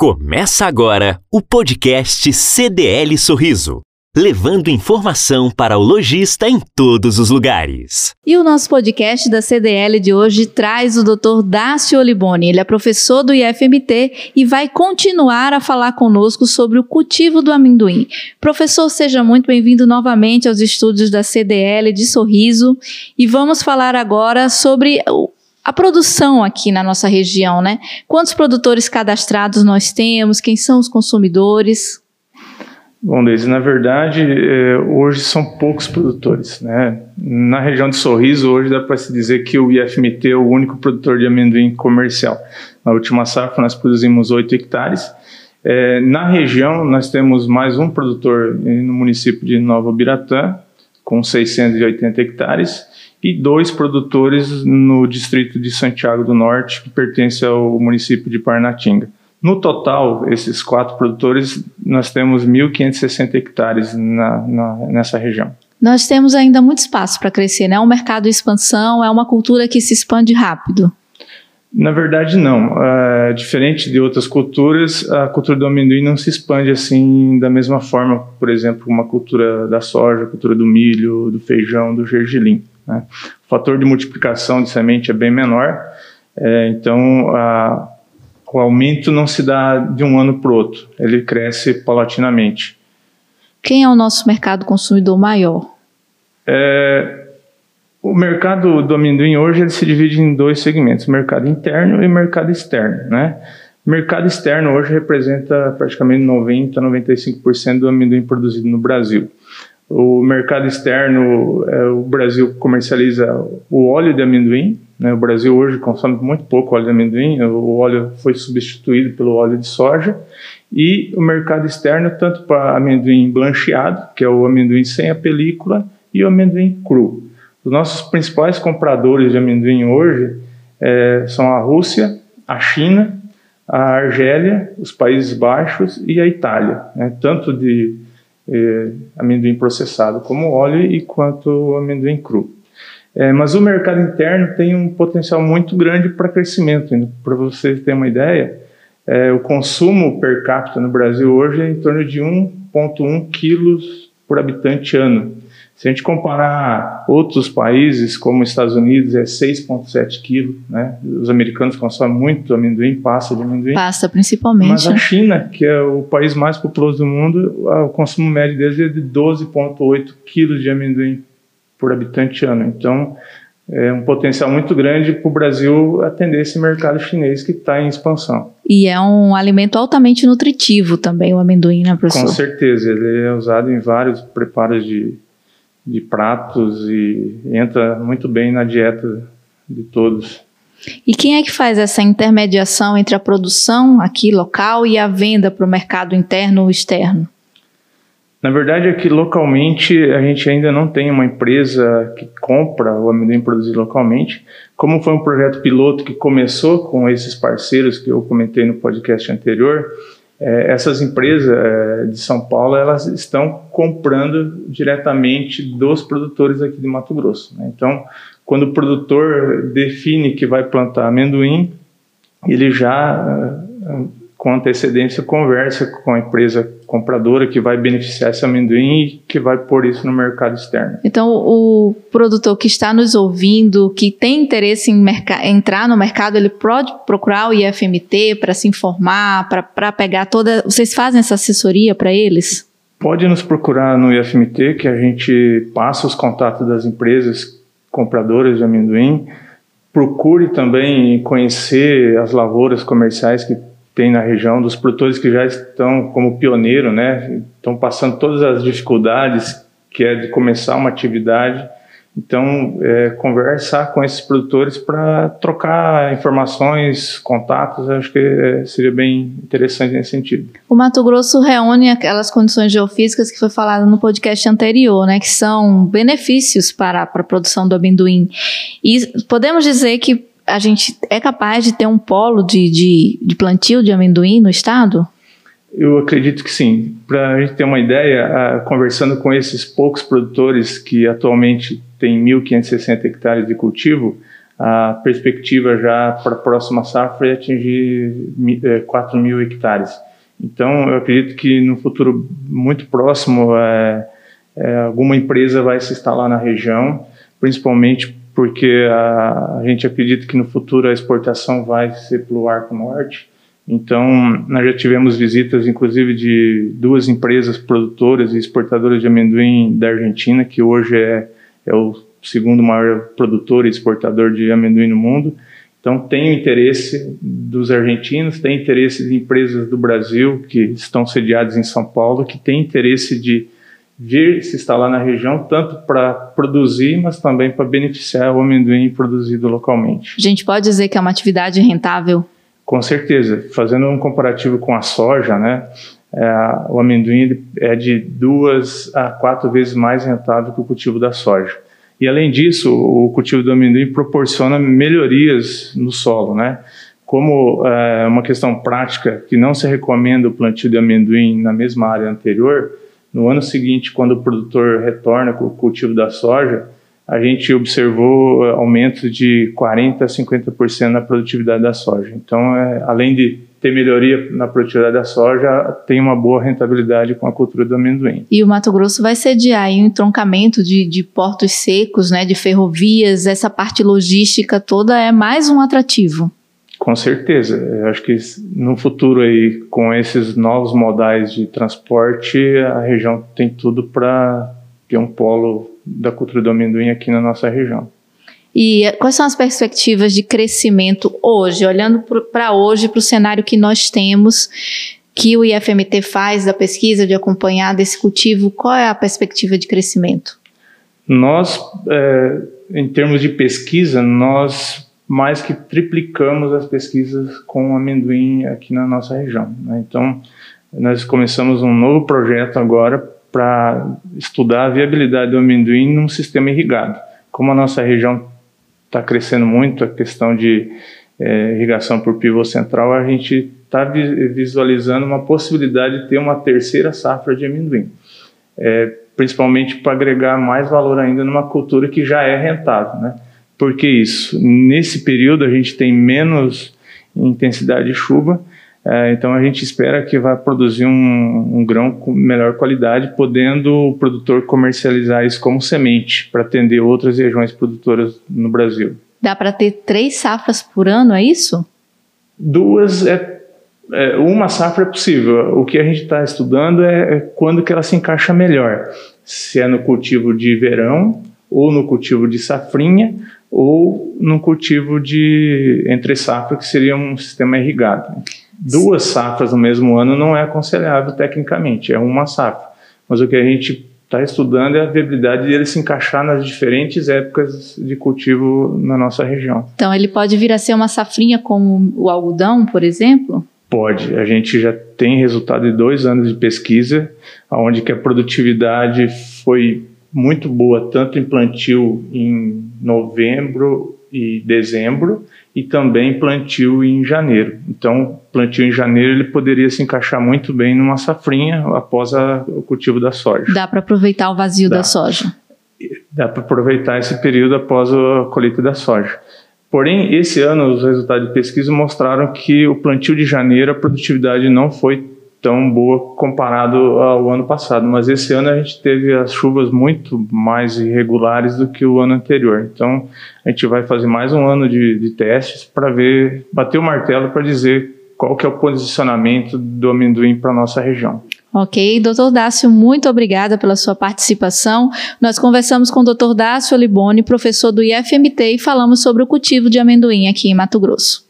Começa agora o podcast CDL Sorriso, levando informação para o lojista em todos os lugares. E o nosso podcast da CDL de hoje traz o Dr. Dácio Oliboni. Ele é professor do IFMT e vai continuar a falar conosco sobre o cultivo do amendoim. Professor, seja muito bem-vindo novamente aos estúdios da CDL de Sorriso e vamos falar agora sobre a produção aqui na nossa região, né? Quantos produtores cadastrados nós temos? Quem são os consumidores? Bom, Deise, na verdade, é, hoje são poucos produtores, né? Na região de Sorriso, hoje dá para se dizer que o IFMT é o único produtor de amendoim comercial. Na última safra, nós produzimos 8 hectares. É, na região, nós temos mais um produtor no município de Nova Biratã, com 680 hectares, e dois produtores no distrito de Santiago do Norte, que pertence ao município de Parnatinga. No total, esses quatro produtores, nós temos 1.560 hectares na, na, nessa região. Nós temos ainda muito espaço para crescer, né? É um mercado de expansão, é uma cultura que se expande rápido. Na verdade, não. Uh, diferente de outras culturas, a cultura do amendoim não se expande assim da mesma forma, por exemplo, uma cultura da soja, a cultura do milho, do feijão, do gergelim. Né? O fator de multiplicação de semente é bem menor, é, então a, o aumento não se dá de um ano para o outro, ele cresce paulatinamente. Quem é o nosso mercado consumidor maior? É, o mercado do amendoim hoje ele se divide em dois segmentos, mercado interno e mercado externo. Né? Mercado externo hoje representa praticamente 90 a 95% do amendoim produzido no Brasil. O mercado externo, é, o Brasil comercializa o óleo de amendoim. Né? O Brasil hoje consome muito pouco óleo de amendoim. O óleo foi substituído pelo óleo de soja. E o mercado externo, tanto para amendoim blancheado, que é o amendoim sem a película, e o amendoim cru. Os nossos principais compradores de amendoim hoje é, são a Rússia, a China, a Argélia, os Países Baixos e a Itália, né? tanto de é, amendoim processado como óleo e quanto amendoim cru. É, mas o mercado interno tem um potencial muito grande para crescimento. Para vocês terem uma ideia, é, o consumo per capita no Brasil hoje é em torno de 1,1 quilos por habitante ano. Se a gente comparar outros países, como os Estados Unidos, é 6,7 quilos, né? Os americanos consomem muito amendoim, pasta de amendoim. Pasta, principalmente. Mas a China, que é o país mais populoso do mundo, o consumo médio deles é de 12,8 quilos de amendoim por habitante ano. Então, é um potencial muito grande para o Brasil atender esse mercado chinês que está em expansão. E é um alimento altamente nutritivo também, o amendoim, né, professor? Com certeza, ele é usado em vários preparos de de pratos e entra muito bem na dieta de todos. E quem é que faz essa intermediação entre a produção aqui local e a venda para o mercado interno ou externo? Na verdade, aqui localmente a gente ainda não tem uma empresa que compra o amendoim produzido localmente. Como foi um projeto piloto que começou com esses parceiros que eu comentei no podcast anterior, é, essas empresas é, de São Paulo elas estão comprando diretamente dos produtores aqui de Mato Grosso. Né? Então, quando o produtor define que vai plantar amendoim, ele já com antecedência conversa com a empresa compradora que vai beneficiar esse amendoim e que vai pôr isso no mercado externo. Então, o produtor que está nos ouvindo, que tem interesse em entrar no mercado, ele pode procurar o IFMT para se informar, para pegar toda. Vocês fazem essa assessoria para eles? Pode nos procurar no IFMT, que a gente passa os contatos das empresas compradoras de amendoim. Procure também conhecer as lavouras comerciais que tem na região, dos produtores que já estão como pioneiro, né, estão passando todas as dificuldades que é de começar uma atividade. Então, é, conversar com esses produtores para trocar informações, contatos, acho que é, seria bem interessante nesse sentido. O Mato Grosso reúne aquelas condições geofísicas que foi falado no podcast anterior, né, que são benefícios para, para a produção do amendoim. E podemos dizer que a gente é capaz de ter um polo de, de, de plantio de amendoim no estado? Eu acredito que sim. Para a gente ter uma ideia, conversando com esses poucos produtores que atualmente têm 1.560 hectares de cultivo, a perspectiva já para a próxima safra é atingir 4 é, mil hectares. Então, eu acredito que no futuro muito próximo, é, é, alguma empresa vai se instalar na região, principalmente porque a, a, gente acredita que no futuro a exportação vai ser pelo Arco Norte. Então, nós já tivemos visitas, inclusive, de duas empresas produtoras e exportadoras de amendoim da Argentina, que hoje é, é o segundo maior produtor e exportador de amendoim no mundo. Então, tem o interesse dos argentinos, tem interesse de empresas do Brasil que estão sediadas em São Paulo, que tem interesse de vir se instalar na região, tanto para produzir, mas também para beneficiar o amendoim produzido localmente. A gente pode dizer que é uma atividade rentável? Com certeza. Fazendo um comparativo com a soja, né? É, o amendoim é de duas a quatro vezes mais rentável que o cultivo da soja. E além disso, o cultivo do amendoim proporciona melhorias no solo, né? Como é uma questão prática que não se recomenda o plantio de amendoim na mesma área anterior, no ano seguinte, quando o produtor retorna com o cultivo da soja, a gente observou é, aumentos de 40% a 50% na produtividade da soja. Então, é, além de ter melhoria na produtividade da soja, tem uma boa rentabilidade com a cultura do amendoim. E o Mato Grosso vai sediar aí um entroncamento de, de portos secos, né, de ferrovias, essa parte logística toda é mais um atrativo. Com certeza. Eu acho que no futuro aí, com esses novos modais de transporte, a região tem tudo para ter um polo da cultura do amendoim aqui na nossa região. E quais são as perspectivas de crescimento hoje, olhando para hoje, para o cenário que nós temos, que o IFMT faz da pesquisa, de acompanhar desse cultivo, qual é a perspectiva de crescimento? Nós, é, em termos de pesquisa, nós mais que triplicamos as pesquisas com amendoim aqui na nossa região. Né? Então, nós começamos um novo projeto agora para estudar a viabilidade do amendoim num sistema irrigado. Como a nossa região está crescendo muito a questão de é, irrigação por pivô central, a gente está visualizando uma possibilidade de ter uma terceira safra de amendoim, é, principalmente para agregar mais valor ainda numa cultura que já é rentável. Né? Por que isso? Nesse período a gente tem menos intensidade de chuva, é, então a gente espera que vai produzir um, um, grão com melhor qualidade, podendo o produtor comercializar isso como semente para atender outras regiões produtoras no Brasil. Dá para ter três safras por ano, é isso? Duas é, é uma safra é possível. O que a gente está estudando é, é quando que ela se encaixa melhor. Se é no cultivo de verão ou no cultivo de safrinha ou no cultivo de entre safra que seria um sistema irrigado duas safras no mesmo ano não é aconselhável tecnicamente, é uma safra. Mas o que a gente está estudando é a viabilidade de ele se encaixar nas diferentes épocas de cultivo na nossa região. Então, ele pode vir a ser uma safrinha como o algodão, por exemplo? Pode. A gente já tem resultado de dois anos de pesquisa, onde que a produtividade foi muito boa, tanto em plantio em novembro e dezembro, e também plantio em janeiro. Então, plantio em janeiro ele poderia se encaixar muito bem numa safrinha após a, o cultivo da soja. Dá para aproveitar o vazio Dá. da soja. Dá para aproveitar esse período após a colheita da soja. Porém, esse ano os resultados de pesquisa mostraram que o plantio de janeiro a produtividade não foi tão boa comparado ao ano passado, mas esse ano a gente teve as chuvas muito mais irregulares do que o ano anterior. Então a gente vai fazer mais um ano de, de testes para ver, bater o martelo para dizer qual que é o posicionamento do amendoim para nossa região. Ok, doutor Dácio, muito obrigada pela sua participação. Nós conversamos com o doutor Dácio Olibone, professor do IFMT, e falamos sobre o cultivo de amendoim aqui em Mato Grosso.